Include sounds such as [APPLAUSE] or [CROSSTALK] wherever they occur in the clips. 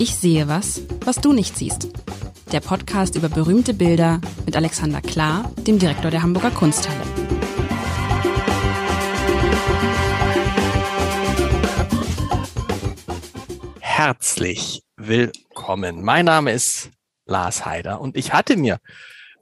Ich sehe was, was du nicht siehst. Der Podcast über berühmte Bilder mit Alexander Klar, dem Direktor der Hamburger Kunsthalle. Herzlich willkommen. Mein Name ist Lars Heider und ich hatte mir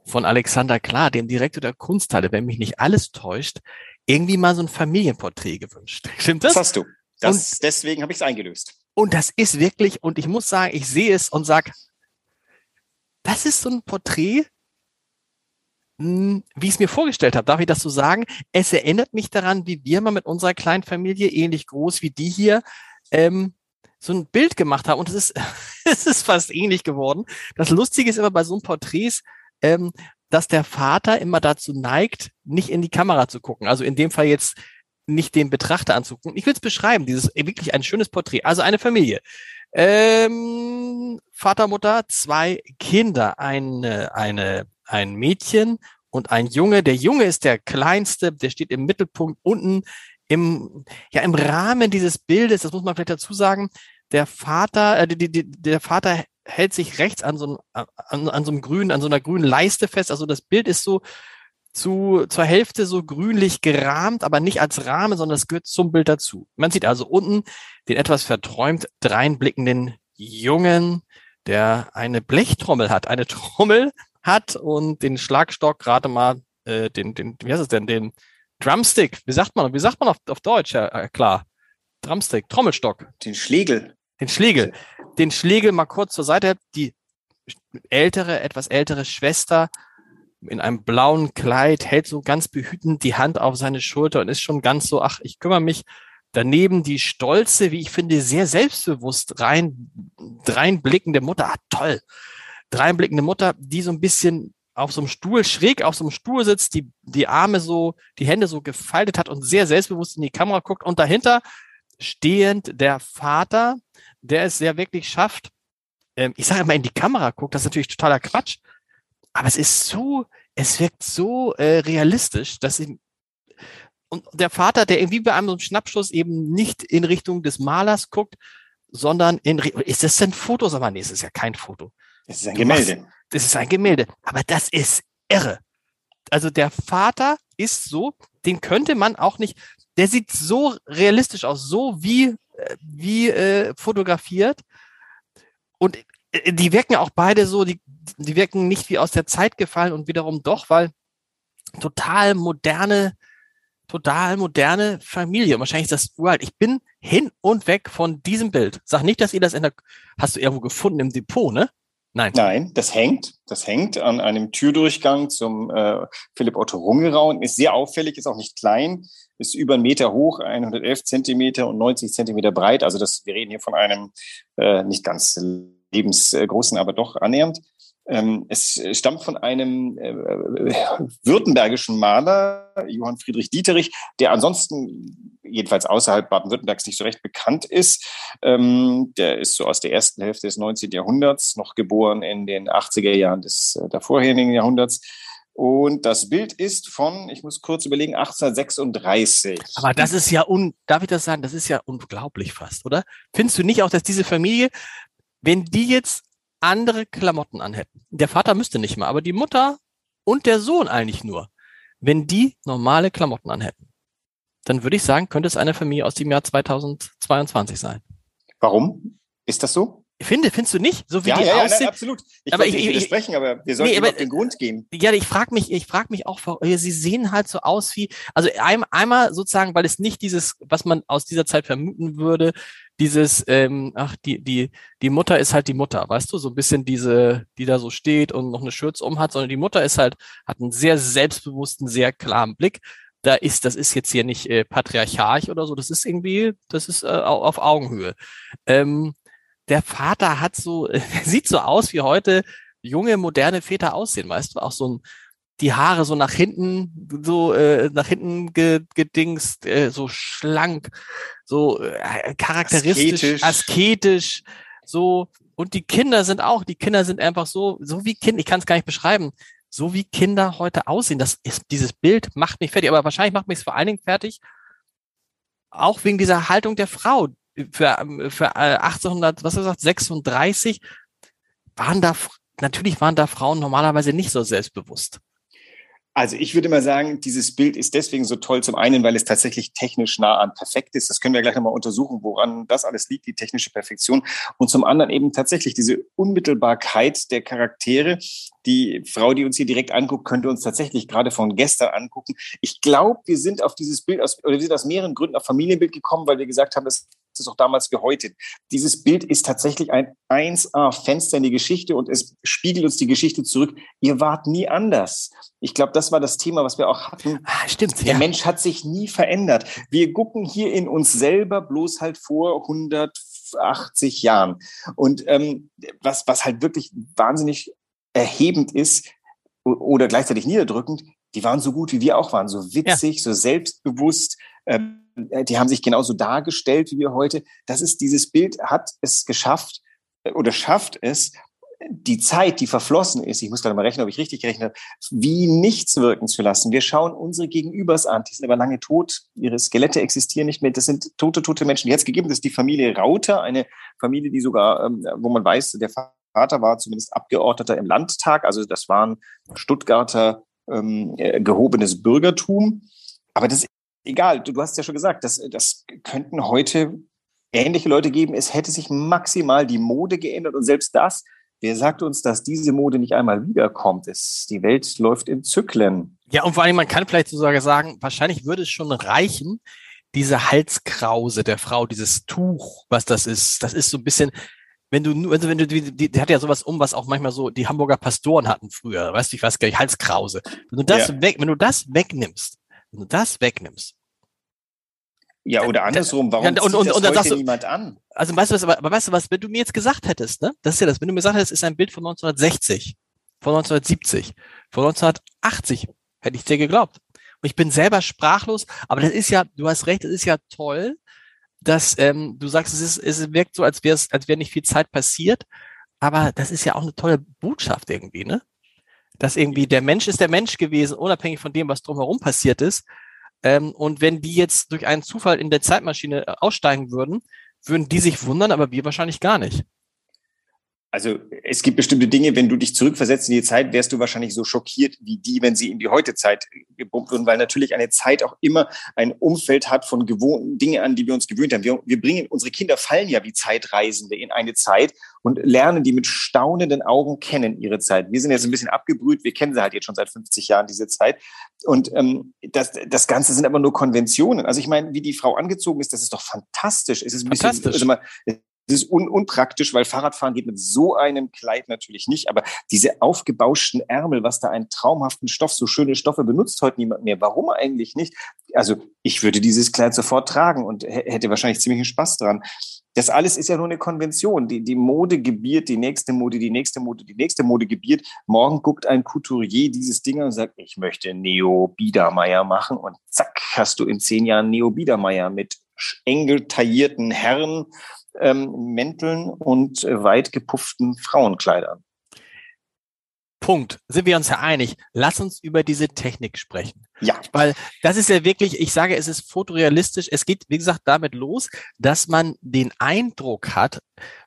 von Alexander Klar, dem Direktor der Kunsthalle, wenn mich nicht alles täuscht, irgendwie mal so ein Familienporträt gewünscht. Stimmt das? Das hast du. Das, und, deswegen habe ich es eingelöst. Und das ist wirklich, und ich muss sagen, ich sehe es und sage, das ist so ein Porträt, hm, wie ich es mir vorgestellt habe. Darf ich das so sagen? Es erinnert mich daran, wie wir mal mit unserer kleinen Familie, ähnlich groß wie die hier, ähm, so ein Bild gemacht haben. Und es ist, [LAUGHS] es ist fast ähnlich geworden. Das Lustige ist immer bei so einem Porträts, ähm, dass der Vater immer dazu neigt, nicht in die Kamera zu gucken. Also in dem Fall jetzt nicht den Betrachter anzugucken. Ich will es beschreiben, dieses wirklich ein schönes Porträt. Also eine Familie. Ähm, Vater, Mutter, zwei Kinder, eine, eine, ein Mädchen und ein Junge. Der Junge ist der kleinste, der steht im Mittelpunkt unten im, ja, im Rahmen dieses Bildes, das muss man vielleicht dazu sagen, der Vater, äh, die, die, der Vater hält sich rechts an so, einem, an, an so einem grünen, an so einer grünen Leiste fest. Also das Bild ist so zu, zur Hälfte so grünlich gerahmt, aber nicht als Rahmen, sondern es gehört zum Bild dazu. Man sieht also unten den etwas verträumt dreinblickenden Jungen, der eine Blechtrommel hat, eine [LAUGHS] Trommel hat und den Schlagstock gerade mal, äh, den, den, wie heißt es denn, den Drumstick, wie sagt man, wie sagt man auf, auf Deutsch, ja, äh, klar. Drumstick, Trommelstock. Den Schlegel. Den Schlegel. Den Schlegel mal kurz zur Seite. Die ältere, etwas ältere Schwester in einem blauen Kleid hält so ganz behütend die Hand auf seine Schulter und ist schon ganz so, ach, ich kümmere mich. Daneben die stolze, wie ich finde, sehr selbstbewusst rein, reinblickende Mutter. Ah, toll. Reinblickende Mutter, die so ein bisschen auf so einem Stuhl, schräg auf so einem Stuhl sitzt, die, die Arme so, die Hände so gefaltet hat und sehr selbstbewusst in die Kamera guckt und dahinter stehend der Vater, der es sehr wirklich schafft, ähm, ich sage immer in die Kamera guckt, das ist natürlich totaler Quatsch, aber es ist so, es wirkt so äh, realistisch, dass ich, und der Vater, der irgendwie bei einem Schnappschuss eben nicht in Richtung des Malers guckt, sondern in, ist das denn Fotos? Aber nee, es ist ja kein Foto. Es ist ein Gemälde. Machst, das ist ein Gemälde. Aber das ist irre. Also der Vater ist so, den könnte man auch nicht, der sieht so realistisch aus, so wie, äh, wie äh, fotografiert. Und die wirken auch beide so, die, die wirken nicht wie aus der Zeit gefallen und wiederum doch, weil total moderne, total moderne Familie. Wahrscheinlich ist das uralt. Ich bin hin und weg von diesem Bild. Sag nicht, dass ihr das in der, hast du irgendwo gefunden im Depot, ne? Nein. Nein, das hängt. Das hängt an einem Türdurchgang zum äh, Philipp Otto Rungerauen. Ist sehr auffällig, ist auch nicht klein, ist über einen Meter hoch, 111 Zentimeter und 90 Zentimeter breit. Also das, wir reden hier von einem äh, nicht ganz lebensgroßen, aber doch annähernd. Ähm, es stammt von einem äh, württembergischen Maler, Johann Friedrich Dieterich, der ansonsten jedenfalls außerhalb Baden-Württembergs nicht so recht bekannt ist. Ähm, der ist so aus der ersten Hälfte des 19. Jahrhunderts, noch geboren in den 80er Jahren des äh, davorherigen Jahrhunderts. Und das Bild ist von, ich muss kurz überlegen, 1836. Aber das ist ja un, darf ich das sagen? Das ist ja unglaublich fast, oder? Findest du nicht auch, dass diese Familie, wenn die jetzt andere Klamotten anhätten. Der Vater müsste nicht mal, aber die Mutter und der Sohn eigentlich nur. Wenn die normale Klamotten anhätten, dann würde ich sagen, könnte es eine Familie aus dem Jahr 2022 sein. Warum? Ist das so? Ich finde, findest du nicht? So wie ja, die ja, aussehen. Ja, absolut. Ich aber ich, nicht widersprechen, aber wir sollten nee, aber, auf den Grund gehen. Ja, ich frage mich, ich frage mich auch, sie sehen halt so aus wie, also einmal sozusagen, weil es nicht dieses, was man aus dieser Zeit vermuten würde, dieses, ähm, ach, die, die, die Mutter ist halt die Mutter, weißt du, so ein bisschen diese, die da so steht und noch eine Schürze um hat, sondern die Mutter ist halt, hat einen sehr selbstbewussten, sehr klaren Blick. Da ist, das ist jetzt hier nicht äh, patriarchalisch oder so, das ist irgendwie, das ist äh, auf Augenhöhe. Ähm, der Vater hat so, [LAUGHS] sieht so aus wie heute junge, moderne Väter aussehen, weißt du, auch so ein, die Haare so nach hinten, so äh, nach hinten gedingst, äh, so schlank, so äh, charakteristisch, asketisch. asketisch, so und die Kinder sind auch, die Kinder sind einfach so, so wie Kinder, ich kann es gar nicht beschreiben, so wie Kinder heute aussehen. Das ist dieses Bild macht mich fertig, aber wahrscheinlich macht mich es vor allen Dingen fertig, auch wegen dieser Haltung der Frau, für, für 1800, was hast du gesagt, 36 waren da, natürlich waren da Frauen normalerweise nicht so selbstbewusst. Also ich würde mal sagen, dieses Bild ist deswegen so toll. Zum einen, weil es tatsächlich technisch nah an perfekt ist. Das können wir gleich nochmal untersuchen, woran das alles liegt, die technische Perfektion. Und zum anderen eben tatsächlich diese Unmittelbarkeit der Charaktere. Die Frau, die uns hier direkt anguckt, könnte uns tatsächlich gerade von gestern angucken. Ich glaube, wir sind auf dieses Bild aus, oder wir sind aus mehreren Gründen auf Familienbild gekommen, weil wir gesagt haben, es es auch damals wie heute. Dieses Bild ist tatsächlich ein 1A-Fenster in die Geschichte und es spiegelt uns die Geschichte zurück. Ihr wart nie anders. Ich glaube, das war das Thema, was wir auch hatten. Ah, stimmt. Der ja. Mensch hat sich nie verändert. Wir gucken hier in uns selber bloß halt vor 180 Jahren. Und ähm, was, was halt wirklich wahnsinnig erhebend ist oder gleichzeitig niederdrückend, die waren so gut, wie wir auch waren, so witzig, ja. so selbstbewusst. Ähm, äh, die haben sich genauso dargestellt wie wir heute. Das ist dieses Bild hat es geschafft äh, oder schafft es, die Zeit, die verflossen ist, ich muss gerade mal rechnen, ob ich richtig gerechnet habe, wie nichts wirken zu lassen. Wir schauen unsere Gegenübers an, die sind aber lange tot, ihre Skelette existieren nicht mehr, das sind tote, tote Menschen. Jetzt gegeben ist die Familie Rauter, eine Familie, die sogar, ähm, wo man weiß, der Vater war zumindest Abgeordneter im Landtag, also das waren Stuttgarter ähm, äh, gehobenes Bürgertum. Aber das egal, du, du hast ja schon gesagt, das, das könnten heute ähnliche Leute geben. Es hätte sich maximal die Mode geändert und selbst das, wer sagt uns, dass diese Mode nicht einmal wiederkommt? Es, die Welt läuft in Zyklen. Ja, und vor allem, man kann vielleicht sogar sagen, wahrscheinlich würde es schon reichen, diese Halskrause der Frau, dieses Tuch, was das ist, das ist so ein bisschen, wenn du, also wenn du, die, die, die hat ja sowas um, was auch manchmal so die Hamburger Pastoren hatten früher, weißt du, ich weiß gar nicht, Halskrause. Wenn du das ja. weg, wenn du das wegnimmst, wenn du das wegnimmst, ja, oder andersrum, warum ja, und, und, und, das heute du, niemand an? Also weißt du was, aber, aber weißt du was, wenn du mir jetzt gesagt hättest, ne? Das ist ja das, wenn du mir gesagt hättest, ist ein Bild von 1960, von 1970, von 1980, hätte ich dir geglaubt. Und ich bin selber sprachlos, aber das ist ja, du hast recht, es ist ja toll, dass ähm, du sagst, es ist, es wirkt so, als wäre es, als wäre nicht viel Zeit passiert, aber das ist ja auch eine tolle Botschaft irgendwie, ne? Dass irgendwie der Mensch ist der Mensch gewesen, unabhängig von dem, was drumherum passiert ist. Ähm, und wenn die jetzt durch einen Zufall in der Zeitmaschine aussteigen würden, würden die sich wundern, aber wir wahrscheinlich gar nicht. Also es gibt bestimmte Dinge, wenn du dich zurückversetzt in die Zeit, wärst du wahrscheinlich so schockiert wie die, wenn sie in die heute Zeit gebumpt würden, weil natürlich eine Zeit auch immer ein Umfeld hat von gewohnten Dingen an, die wir uns gewöhnt haben. Wir, wir bringen, unsere Kinder fallen ja wie Zeitreisende in eine Zeit und lernen die mit staunenden Augen kennen ihre Zeit. Wir sind jetzt ein bisschen abgebrüht, wir kennen sie halt jetzt schon seit 50 Jahren, diese Zeit. Und ähm, das, das Ganze sind aber nur Konventionen. Also ich meine, wie die Frau angezogen ist, das ist doch fantastisch. Es ist ein bisschen, also mal, das ist un unpraktisch, weil Fahrradfahren geht mit so einem Kleid natürlich nicht. Aber diese aufgebauschten Ärmel, was da einen traumhaften Stoff, so schöne Stoffe benutzt heute niemand mehr. Warum eigentlich nicht? Also ich würde dieses Kleid sofort tragen und hätte wahrscheinlich ziemlichen Spaß dran. Das alles ist ja nur eine Konvention. Die, die Mode gebiert die nächste Mode, die nächste Mode, die nächste Mode gebiert. Morgen guckt ein Couturier dieses Ding und sagt, ich möchte Neo Biedermeier machen. Und zack, hast du in zehn Jahren Neo Biedermeier mit eng taillierten Herren ähm, Mänteln und äh, weit gepufften Frauenkleidern. Punkt. Sind wir uns ja einig? Lass uns über diese Technik sprechen. Ja. Weil das ist ja wirklich, ich sage, es ist fotorealistisch. Es geht, wie gesagt, damit los, dass man den Eindruck hat,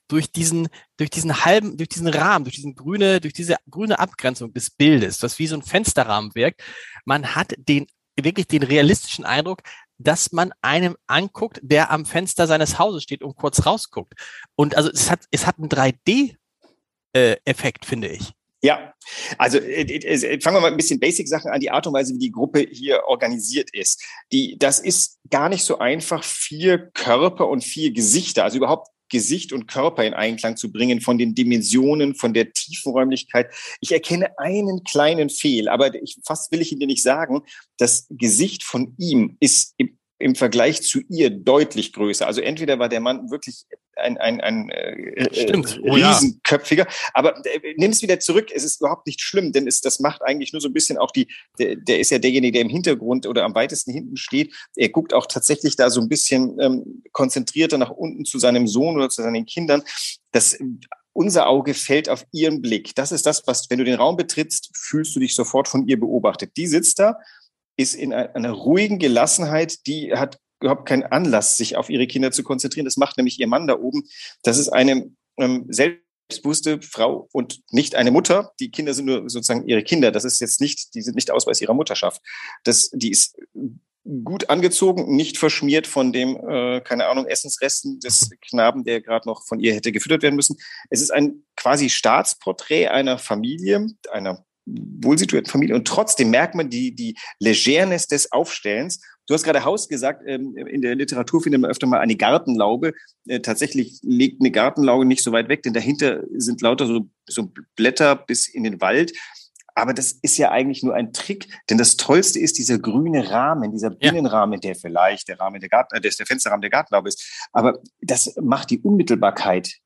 durch diesen, durch diesen halben, durch diesen Rahmen, durch diesen grüne, durch diese grüne Abgrenzung des Bildes, das wie so ein Fensterrahmen wirkt, man hat den, wirklich den realistischen Eindruck, dass man einem anguckt, der am Fenster seines Hauses steht und kurz rausguckt. Und also es hat, es hat einen 3D-Effekt, äh, finde ich. Ja, also äh, äh, fangen wir mal ein bisschen Basic-Sachen an, die Art und Weise, wie die Gruppe hier organisiert ist. Die, das ist gar nicht so einfach, vier Körper und vier Gesichter, also überhaupt Gesicht und Körper in Einklang zu bringen, von den Dimensionen, von der Tiefenräumlichkeit. Ich erkenne einen kleinen Fehl, aber ich, fast will ich Ihnen nicht sagen, das Gesicht von ihm ist im im Vergleich zu ihr deutlich größer. Also entweder war der Mann wirklich ein, ein, ein äh, Stimmt. Oh, riesenköpfiger, ja. aber äh, nimm es wieder zurück, es ist überhaupt nicht schlimm, denn es, das macht eigentlich nur so ein bisschen auch die, der, der ist ja derjenige, der im Hintergrund oder am weitesten hinten steht. Er guckt auch tatsächlich da so ein bisschen ähm, konzentrierter nach unten zu seinem Sohn oder zu seinen Kindern. Das unser Auge fällt auf ihren Blick. Das ist das, was, wenn du den Raum betrittst, fühlst du dich sofort von ihr beobachtet. Die sitzt da ist in einer ruhigen Gelassenheit, die hat überhaupt keinen Anlass, sich auf ihre Kinder zu konzentrieren. Das macht nämlich ihr Mann da oben. Das ist eine ähm, selbstbewusste Frau und nicht eine Mutter. Die Kinder sind nur sozusagen ihre Kinder. Das ist jetzt nicht, die sind nicht Ausweis ihrer Mutterschaft. Das, die ist gut angezogen, nicht verschmiert von dem, äh, keine Ahnung, Essensresten des Knaben, der gerade noch von ihr hätte gefüttert werden müssen. Es ist ein quasi Staatsporträt einer Familie, einer wohlsituierten Familie und trotzdem merkt man die, die Legernes des Aufstellens. Du hast gerade Haus gesagt, ähm, in der Literatur findet man öfter mal eine Gartenlaube. Äh, tatsächlich liegt eine Gartenlaube nicht so weit weg, denn dahinter sind lauter so, so Blätter bis in den Wald. Aber das ist ja eigentlich nur ein Trick, denn das Tollste ist dieser grüne Rahmen, dieser Binnenrahmen, der vielleicht der Rahmen der Garten, äh, der Fensterrahmen der Gartenlaube ist. Aber das macht die Unmittelbarkeit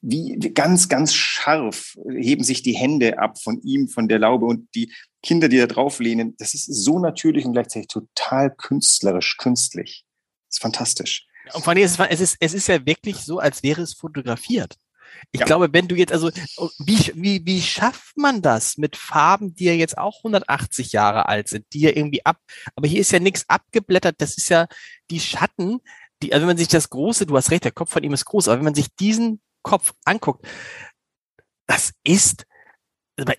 wie ganz, ganz scharf heben sich die Hände ab von ihm, von der Laube und die Kinder, die da drauf lehnen. Das ist so natürlich und gleichzeitig total künstlerisch, künstlich. Das ist fantastisch. Und vor allem, es ist, es ist ja wirklich so, als wäre es fotografiert. Ich ja. glaube, wenn du jetzt, also, wie, wie, wie schafft man das mit Farben, die ja jetzt auch 180 Jahre alt sind, die ja irgendwie ab, aber hier ist ja nichts abgeblättert, das ist ja die Schatten, die, also wenn man sich das große, du hast recht, der Kopf von ihm ist groß, aber wenn man sich diesen Kopf anguckt, das ist,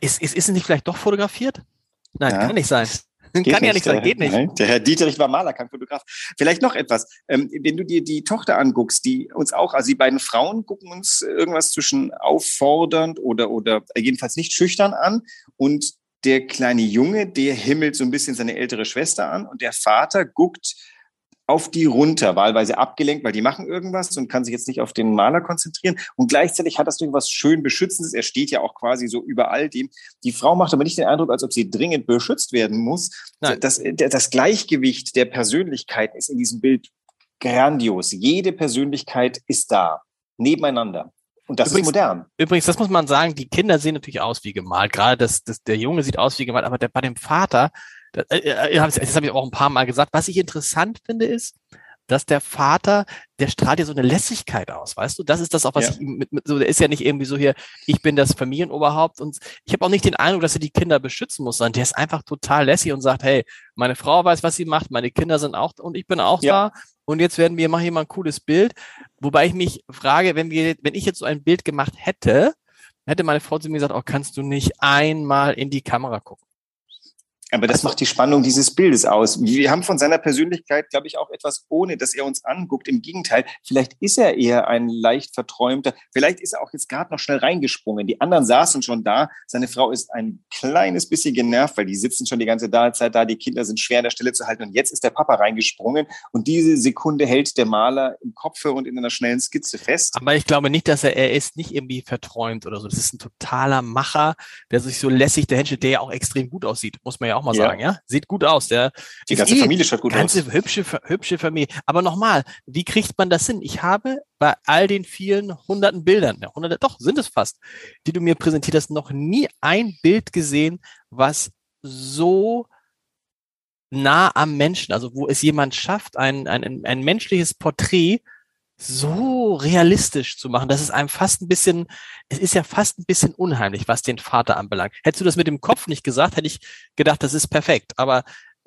ist, ist, ist es nicht vielleicht doch fotografiert? Nein, ja. kann nicht sein. [LAUGHS] Geht kann ja nicht sein, geht nicht. Der Herr Dieterich war Maler, kein Fotograf. Vielleicht noch etwas. Ähm, wenn du dir die Tochter anguckst, die uns auch, also die beiden Frauen gucken uns irgendwas zwischen auffordernd oder, oder jedenfalls nicht schüchtern an. Und der kleine Junge, der himmelt so ein bisschen seine ältere Schwester an und der Vater guckt auf die runter, wahlweise abgelenkt, weil die machen irgendwas und kann sich jetzt nicht auf den Maler konzentrieren. Und gleichzeitig hat das irgendwas schön Beschützendes. Er steht ja auch quasi so über all dem. Die Frau macht aber nicht den Eindruck, als ob sie dringend beschützt werden muss. Das, das Gleichgewicht der Persönlichkeit ist in diesem Bild grandios. Jede Persönlichkeit ist da, nebeneinander. Und das übrigens, ist modern. Übrigens, das muss man sagen, die Kinder sehen natürlich aus wie gemalt. Gerade das, das, der Junge sieht aus wie gemalt, aber der, bei dem Vater, das, äh, äh das habe ich auch ein paar Mal gesagt. Was ich interessant finde, ist, dass der Vater, der strahlt ja so eine Lässigkeit aus, weißt du? Das ist das auch, was ja. ich mit, mit so, der ist ja nicht irgendwie so hier, ich bin das Familienoberhaupt und ich habe auch nicht den Eindruck, dass er die Kinder beschützen muss, sondern der ist einfach total lässig und sagt, hey, meine Frau weiß, was sie macht, meine Kinder sind auch und ich bin auch ja. da und jetzt werden wir machen hier mal ein cooles Bild, wobei ich mich frage, wenn wir, wenn ich jetzt so ein Bild gemacht hätte, hätte meine Frau zu mir gesagt, oh, kannst du nicht einmal in die Kamera gucken? Aber das macht die Spannung dieses Bildes aus. Wir haben von seiner Persönlichkeit, glaube ich, auch etwas, ohne dass er uns anguckt. Im Gegenteil, vielleicht ist er eher ein leicht verträumter. Vielleicht ist er auch jetzt gerade noch schnell reingesprungen. Die anderen saßen schon da. Seine Frau ist ein kleines bisschen genervt, weil die sitzen schon die ganze Zeit da. Die Kinder sind schwer an der Stelle zu halten. Und jetzt ist der Papa reingesprungen. Und diese Sekunde hält der Maler im Kopf und in einer schnellen Skizze fest. Aber ich glaube nicht, dass er, er ist nicht irgendwie verträumt oder so. Das ist ein totaler Macher, der sich so lässig Händchen, der ja auch extrem gut aussieht, muss man ja auch mal ja. sagen, ja. Sieht gut aus. Der die ganze eh Familie schaut gut ganze aus. Hübsche, hübsche Familie. Aber nochmal, wie kriegt man das hin? Ich habe bei all den vielen hunderten Bildern, ja, hunderte, doch, sind es fast, die du mir präsentiert hast, noch nie ein Bild gesehen, was so nah am Menschen, also wo es jemand schafft, ein, ein, ein menschliches Porträt so realistisch zu machen, dass es einem fast ein bisschen, es ist ja fast ein bisschen unheimlich, was den Vater anbelangt. Hättest du das mit dem Kopf nicht gesagt, hätte ich gedacht, das ist perfekt. Aber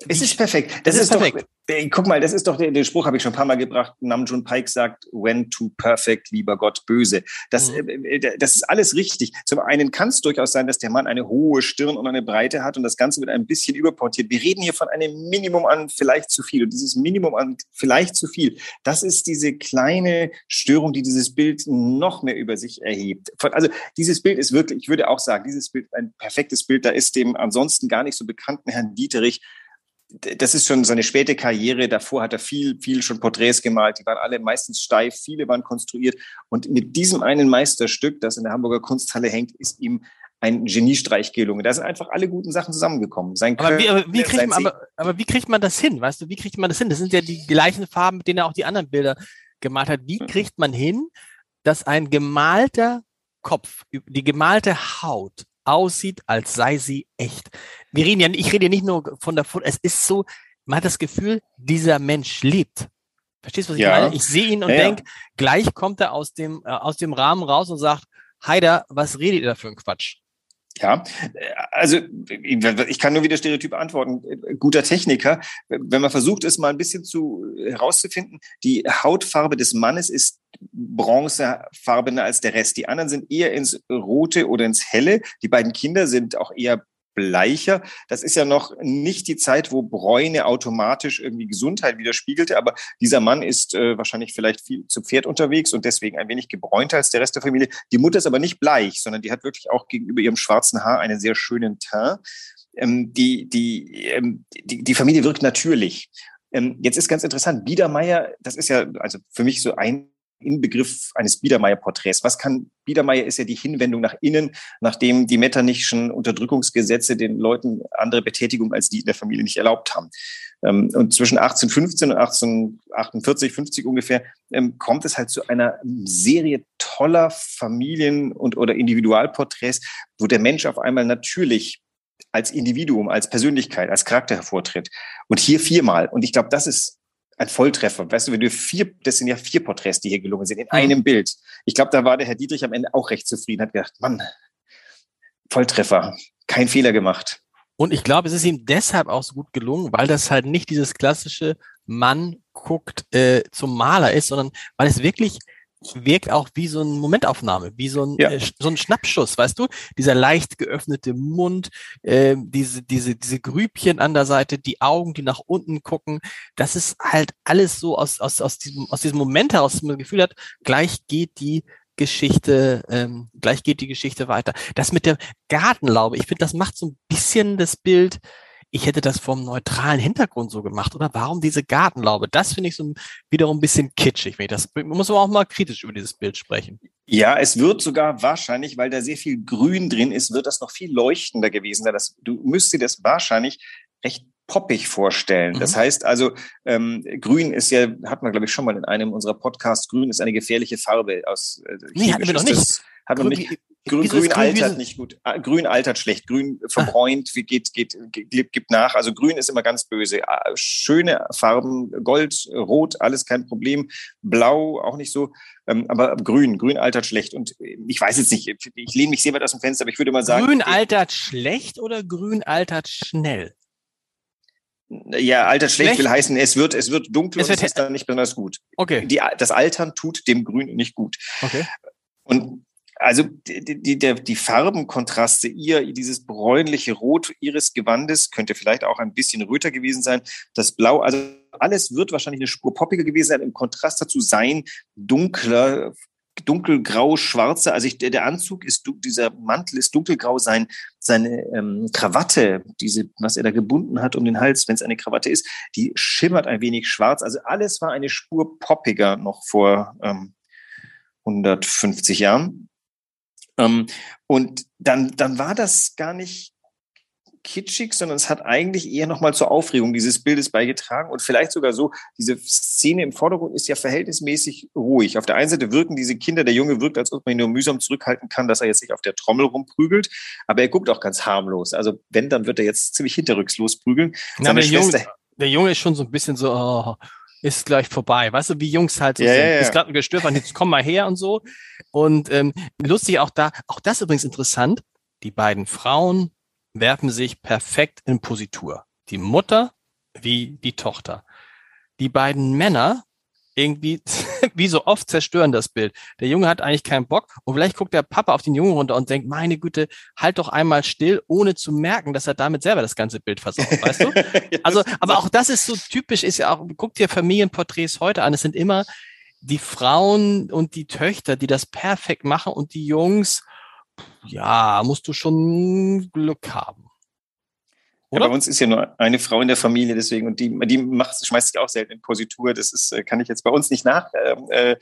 es ist perfekt. Das, das ist, ist perfekt. Doch, guck mal, das ist doch der, den Spruch habe ich schon ein paar Mal gebracht. Namjoon Pike sagt, when too perfect, lieber Gott, böse. Das, mhm. Äh, äh, das ist alles richtig. Zum einen kann es durchaus sein, dass der Mann eine hohe Stirn und eine Breite hat und das Ganze wird ein bisschen überportiert. Wir reden hier von einem Minimum an vielleicht zu viel und dieses Minimum an vielleicht zu viel, das ist diese kleine Störung, die dieses Bild noch mehr über sich erhebt. Also dieses Bild ist wirklich, ich würde auch sagen, dieses Bild ein perfektes Bild. Da ist dem ansonsten gar nicht so bekannten Herrn Dieterich das ist schon seine späte Karriere. Davor hat er viel, viel schon Porträts gemalt. Die waren alle meistens steif, viele waren konstruiert. Und mit diesem einen Meisterstück, das in der Hamburger Kunsthalle hängt, ist ihm ein Geniestreich gelungen. Da sind einfach alle guten Sachen zusammengekommen. Sein aber, wie, aber, wie kriegt man, aber, aber wie kriegt man das hin? Weißt du, wie kriegt man das hin? Das sind ja die gleichen Farben, mit denen er auch die anderen Bilder gemalt hat. Wie kriegt man hin, dass ein gemalter Kopf, die gemalte Haut aussieht, als sei sie echt. Wir reden ja, ich rede ja nicht nur von der Foto, es ist so, man hat das Gefühl, dieser Mensch lebt. Verstehst du, was ich ja. meine? Ich sehe ihn und ja, denke, gleich kommt er aus dem, äh, aus dem Rahmen raus und sagt, Heider, was redet ihr da für ein Quatsch? Ja, also ich kann nur wieder Stereotyp antworten. Guter Techniker, wenn man versucht, es mal ein bisschen zu herauszufinden, die Hautfarbe des Mannes ist bronzefarbener als der Rest. Die anderen sind eher ins Rote oder ins Helle. Die beiden Kinder sind auch eher bleicher. Das ist ja noch nicht die Zeit, wo Bräune automatisch irgendwie Gesundheit widerspiegelte, aber dieser Mann ist äh, wahrscheinlich vielleicht viel zu Pferd unterwegs und deswegen ein wenig gebräunter als der Rest der Familie. Die Mutter ist aber nicht bleich, sondern die hat wirklich auch gegenüber ihrem schwarzen Haar einen sehr schönen Teint. Ähm, die, die, ähm, die, die Familie wirkt natürlich. Ähm, jetzt ist ganz interessant, Biedermeier, das ist ja also für mich so ein Inbegriff eines Biedermeier-Porträts. Was kann Biedermeier ist ja die Hinwendung nach innen, nachdem die Metternichschen Unterdrückungsgesetze den Leuten andere Betätigung als die in der Familie nicht erlaubt haben. Ähm, und zwischen 1815 und 1848, 50 ungefähr, ähm, kommt es halt zu einer Serie toller Familien- und oder Individualporträts, wo der Mensch auf einmal natürlich als Individuum, als Persönlichkeit, als Charakter hervortritt. Und hier viermal. Und ich glaube, das ist ein Volltreffer. Weißt du, wenn du vier, das sind ja vier Porträts, die hier gelungen sind, in mhm. einem Bild. Ich glaube, da war der Herr Dietrich am Ende auch recht zufrieden, hat gedacht, Mann, Volltreffer, kein Fehler gemacht. Und ich glaube, es ist ihm deshalb auch so gut gelungen, weil das halt nicht dieses klassische Mann guckt äh, zum Maler ist, sondern weil es wirklich wirkt auch wie so eine Momentaufnahme, wie so ein, ja. äh, so ein Schnappschuss, weißt du? Dieser leicht geöffnete Mund, äh, diese, diese, diese Grübchen an der Seite, die Augen, die nach unten gucken. Das ist halt alles so aus, aus, aus, diesem, aus diesem Moment heraus, dass man das Gefühl hat, gleich geht die Geschichte, ähm, gleich geht die Geschichte weiter. Das mit der Gartenlaube, ich finde, das macht so ein bisschen das Bild ich hätte das vom neutralen Hintergrund so gemacht. Oder warum diese Gartenlaube? Das finde ich so wiederum ein bisschen kitschig. Das muss man auch mal kritisch über dieses Bild sprechen. Ja, es wird sogar wahrscheinlich, weil da sehr viel Grün drin ist, wird das noch viel leuchtender gewesen sein. Das, du müsstest dir das wahrscheinlich recht poppig vorstellen. Mhm. Das heißt also, ähm, Grün ist ja, hat man glaube ich schon mal in einem unserer Podcasts, Grün ist eine gefährliche Farbe aus. Äh, nee, hatten wir noch nicht. Hat man nicht. Grün, grün altert nicht gut. Ah, grün altert schlecht. Grün verbräunt, ah. geht, geht, geht, gibt nach. Also grün ist immer ganz böse. Ah, schöne Farben, Gold, Rot, alles kein Problem. Blau auch nicht so. Ähm, aber grün, grün altert schlecht. Und ich weiß jetzt nicht, ich lehne mich sehr weit aus dem Fenster, aber ich würde mal sagen. Grün altert schlecht oder grün altert schnell? Ja, altert schlecht, schlecht, will heißen, es wird, es wird dunkel es wird und es ist dann nicht besonders gut. Okay. Die, das Altern tut dem Grün nicht gut. Okay. Und also die, die, der, die Farbenkontraste, ihr, dieses bräunliche Rot ihres Gewandes könnte vielleicht auch ein bisschen röter gewesen sein. Das Blau, also alles wird wahrscheinlich eine Spur poppiger gewesen sein. Im Kontrast dazu sein dunkler, dunkelgrau, schwarzer. Also ich, der, Anzug ist, dieser Mantel ist dunkelgrau. Sein, seine ähm, Krawatte, diese, was er da gebunden hat um den Hals, wenn es eine Krawatte ist, die schimmert ein wenig schwarz. Also alles war eine Spur poppiger noch vor ähm, 150 Jahren. Ähm, und dann, dann war das gar nicht kitschig, sondern es hat eigentlich eher nochmal zur Aufregung dieses Bildes beigetragen und vielleicht sogar so, diese Szene im Vordergrund ist ja verhältnismäßig ruhig. Auf der einen Seite wirken diese Kinder, der Junge wirkt, als ob man ihn nur mühsam zurückhalten kann, dass er jetzt nicht auf der Trommel rumprügelt, aber er guckt auch ganz harmlos. Also wenn, dann wird er jetzt ziemlich hinterrückslos prügeln. Na, der, Junge, der Junge ist schon so ein bisschen so, oh, ist gleich vorbei. Weißt du, wie Jungs halt so ja, sind. Ja. Ist gerade ein Gestört, jetzt komm mal her und so. Und ähm, lustig auch da, auch das übrigens interessant, die beiden Frauen werfen sich perfekt in Positur. Die Mutter wie die Tochter. Die beiden Männer irgendwie, [LAUGHS] wie so oft zerstören das Bild. Der Junge hat eigentlich keinen Bock und vielleicht guckt der Papa auf den Jungen runter und denkt, meine Güte, halt doch einmal still, ohne zu merken, dass er damit selber das ganze Bild versaut, weißt du? [LAUGHS] Also, aber auch das ist so typisch, ist ja auch, guck dir Familienporträts heute an, es sind immer die Frauen und die Töchter, die das perfekt machen und die Jungs, ja, musst du schon Glück haben. Ja, bei uns ist ja nur eine Frau in der Familie, deswegen, und die, die macht, schmeißt sich auch selten in Positur. Das ist, äh, kann ich jetzt bei uns nicht nach, ähm, äh,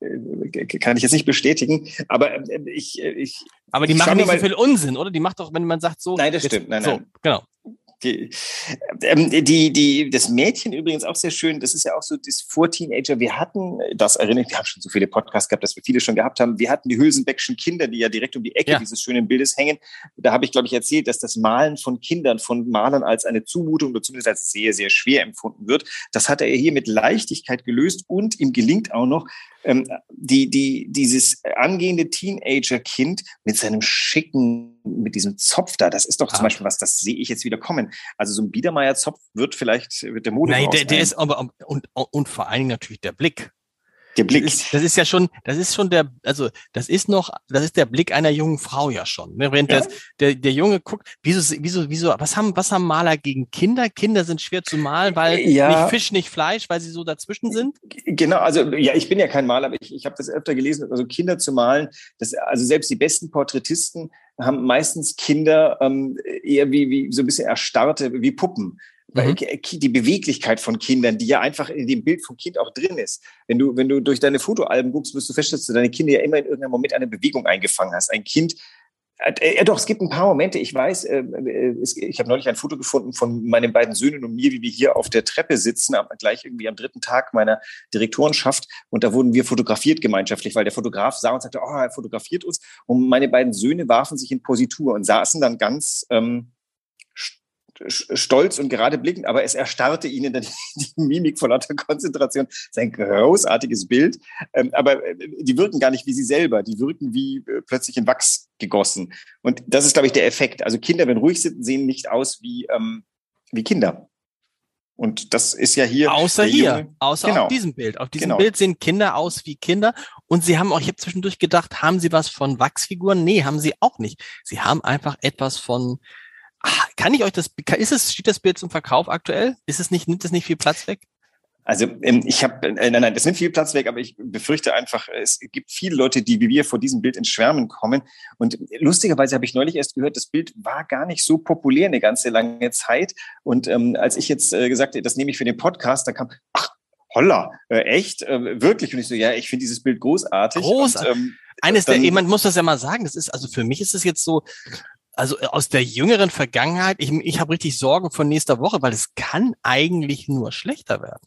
äh, kann ich jetzt nicht bestätigen. Aber äh, ich, ich. Aber die machen nicht so viel Unsinn, oder? Die macht doch, wenn man sagt so. Nein, das stimmt. Nein, nein. So, genau. Die, ähm, die, die, das Mädchen übrigens auch sehr schön, das ist ja auch so das Vor-Teenager. Wir hatten, das erinnere ich, wir haben schon so viele Podcasts gehabt, dass wir viele schon gehabt haben. Wir hatten die Hülsenbeckschen Kinder, die ja direkt um die Ecke ja. dieses schönen Bildes hängen. Da habe ich, glaube ich, erzählt, dass das Malen von Kindern, von Malern als eine Zumutung oder zumindest als sehr, sehr schwer empfunden wird. Das hat er hier mit Leichtigkeit gelöst und ihm gelingt auch noch, ähm, die, die, dieses angehende Teenager-Kind mit seinem schicken, mit diesem Zopf da, das ist doch ah. zum Beispiel was, das sehe ich jetzt wieder kommen. Also so ein Biedermeier-Zopf wird vielleicht, wird der Mode Nein, der, der ist aber, und, und vor allen Dingen natürlich der Blick. Der Blick. Das ist, das ist, ja schon, das ist schon der, also das ist noch, das ist der Blick einer jungen Frau ja schon. Ne? Während ja. Das, der, der Junge guckt, wieso, wieso, wieso, was haben, was haben Maler gegen Kinder? Kinder sind schwer zu malen, weil ja. nicht Fisch, nicht Fleisch, weil sie so dazwischen sind? Genau, also ja, ich bin ja kein Maler, aber ich, ich habe das öfter gelesen, also Kinder zu malen, das, also selbst die besten Porträtisten haben meistens Kinder ähm, eher wie, wie so ein bisschen erstarrte, wie Puppen. Mhm. Die Beweglichkeit von Kindern, die ja einfach in dem Bild vom Kind auch drin ist. Wenn du, wenn du durch deine Fotoalben guckst, wirst du feststellen, dass du deine Kinder ja immer in irgendeinem Moment eine Bewegung eingefangen hast. Ein Kind, äh, äh, doch, es gibt ein paar Momente. Ich weiß, äh, äh, ich habe neulich ein Foto gefunden von meinen beiden Söhnen und mir, wie wir hier auf der Treppe sitzen, gleich irgendwie am dritten Tag meiner Direktorenschaft. Und da wurden wir fotografiert gemeinschaftlich, weil der Fotograf sah und sagte, oh, er fotografiert uns. Und meine beiden Söhne warfen sich in Positur und saßen dann ganz ähm, stolz und gerade blickend, aber es erstarrte ihnen dann [LAUGHS] die Mimik vor lauter Konzentration. Das ist ein großartiges Bild. Ähm, aber äh, die wirken gar nicht wie sie selber. Die wirken wie äh, plötzlich in Wachs gegossen. Und das ist, glaube ich, der Effekt. Also Kinder, wenn ruhig sind, sehen nicht aus wie, ähm, wie Kinder. Und das ist ja hier. Außer hier, Junge. außer genau. auf diesem Bild. Auf diesem genau. Bild sehen Kinder aus wie Kinder. Und sie haben auch, ich habe zwischendurch gedacht, haben sie was von Wachsfiguren? Nee, haben sie auch nicht. Sie haben einfach etwas von, kann ich euch das, ist es, steht das Bild zum Verkauf aktuell? Ist es nicht, nimmt es nicht viel Platz weg? Also ähm, ich habe, äh, nein, nein, das nimmt viel Platz weg, aber ich befürchte einfach, es gibt viele Leute, die wie wir vor diesem Bild ins Schwärmen kommen. Und lustigerweise habe ich neulich erst gehört, das Bild war gar nicht so populär eine ganze lange Zeit. Und ähm, als ich jetzt äh, gesagt habe, das nehme ich für den Podcast, da kam, ach, holla, äh, echt, äh, wirklich? Und ich so, ja, ich finde dieses Bild großartig. Großartig. Und, ähm, Eines der, man muss das ja mal sagen, das ist, also für mich ist es jetzt so, also äh, aus der jüngeren Vergangenheit, ich, ich habe richtig Sorgen von nächster Woche, weil es kann eigentlich nur schlechter werden.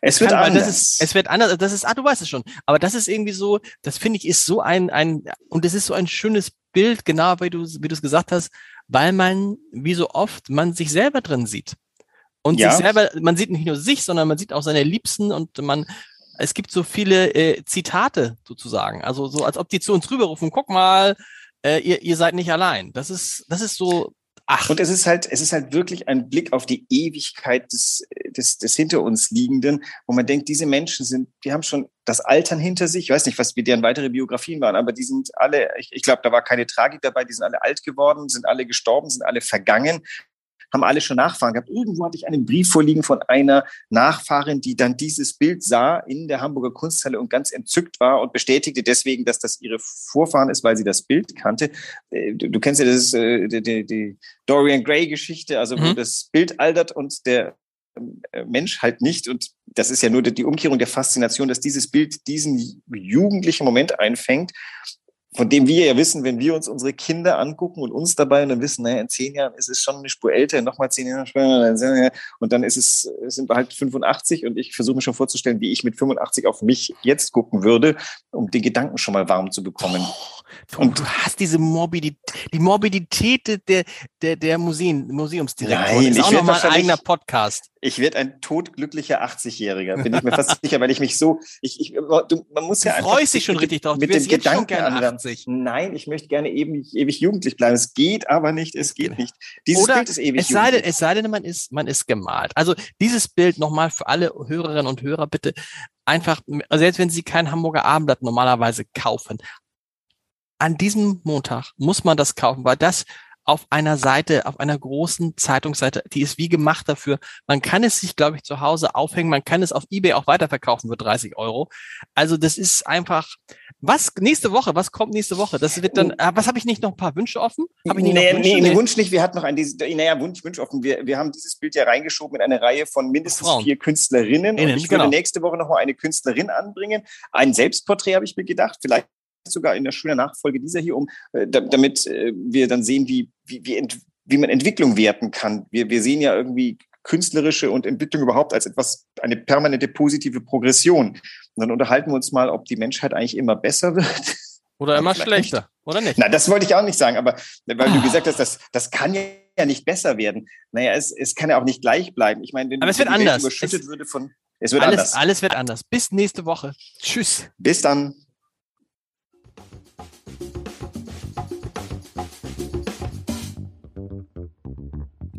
Es, es wird kann, anders. Ist, es wird anders. Das ist, ah, du weißt es schon. Aber das ist irgendwie so, das finde ich ist so ein, ein, und es ist so ein schönes Bild, genau wie du, wie du es gesagt hast, weil man, wie so oft, man sich selber drin sieht. Und ja. sich selber, man sieht nicht nur sich, sondern man sieht auch seine Liebsten und man, es gibt so viele äh, Zitate sozusagen. Also so, als ob die zu uns rüberrufen, guck mal, äh, ihr, ihr seid nicht allein. Das ist, das ist so, Ach. Und es ist halt, es ist halt wirklich ein Blick auf die Ewigkeit des, des, des hinter uns liegenden, wo man denkt, diese Menschen sind, die haben schon das Altern hinter sich. Ich weiß nicht, was wie deren weitere Biografien waren, aber die sind alle, ich, ich glaube, da war keine Tragik dabei, die sind alle alt geworden, sind alle gestorben, sind alle vergangen haben alle schon Nachfahren gehabt. Irgendwo hatte ich einen Brief vorliegen von einer Nachfahrin, die dann dieses Bild sah in der Hamburger Kunsthalle und ganz entzückt war und bestätigte deswegen, dass das ihre Vorfahren ist, weil sie das Bild kannte. Äh, du, du kennst ja das, äh, die, die Dorian Gray-Geschichte, also wo mhm. das Bild altert und der äh, Mensch halt nicht. Und das ist ja nur die Umkehrung der Faszination, dass dieses Bild diesen jugendlichen Moment einfängt von dem wir ja wissen, wenn wir uns unsere Kinder angucken und uns dabei und dann wissen, naja, in zehn Jahren ist es schon eine Spur älter, nochmal zehn Jahre später, und dann ist es, sind wir halt 85 und ich versuche mir schon vorzustellen, wie ich mit 85 auf mich jetzt gucken würde, um den Gedanken schon mal warm zu bekommen. Und du hast diese Morbidität, die Morbidität der, der, der Museen, Museumsdirektor. Nein, ist auch nochmal ein eigener Podcast. Ich werde ein todglücklicher 80-Jähriger, bin ich mir fast [LAUGHS] sicher, weil ich mich so, ich, ich, du, man muss ja du freust dich schon richtig drauf. Mit dem Gedanken an, Nein, ich möchte gerne ewig, ewig jugendlich bleiben. Es geht aber nicht, es geht nicht. Dieses Oder Bild ist ewig es sei, denn, es sei denn, man ist, man ist gemalt. Also dieses Bild nochmal für alle Hörerinnen und Hörer bitte einfach, selbst wenn Sie kein Hamburger Abendblatt normalerweise kaufen, an diesem Montag muss man das kaufen, weil das auf einer Seite, auf einer großen Zeitungsseite, die ist wie gemacht dafür. Man kann es sich, glaube ich, zu Hause aufhängen. Man kann es auf eBay auch weiterverkaufen für 30 Euro. Also das ist einfach, was nächste Woche, was kommt nächste Woche? Das wird dann, äh, was habe ich nicht noch ein paar Wünsche offen? Hab ich nicht nee, nee, nee, Wunsch nicht. Wir hatten noch ein, naja, Wunsch, Wunsch offen. Wir, wir haben dieses Bild ja reingeschoben in eine Reihe von mindestens Frauen. vier Künstlerinnen. Innen, und ich würde genau. nächste Woche noch mal eine Künstlerin anbringen. Ein Selbstporträt habe ich mir gedacht. Vielleicht sogar in der schönen Nachfolge dieser hier, um äh, damit äh, wir dann sehen, wie, wie, wie, wie man Entwicklung werten kann. Wir, wir sehen ja irgendwie künstlerische und Entwicklung überhaupt als etwas, eine permanente positive Progression. Und dann unterhalten wir uns mal, ob die Menschheit eigentlich immer besser [LAUGHS] wird. Oder immer schlechter, nicht. oder nicht? Na, das wollte ich auch nicht sagen, aber weil ah. du gesagt hast, das, das kann ja nicht besser werden. Naja, es, es kann ja auch nicht gleich bleiben. Ich meine, wenn aber es wird anders. überschüttet es, würde von, es wird alles, anders. Alles wird anders. Bis nächste Woche. Tschüss. Bis dann.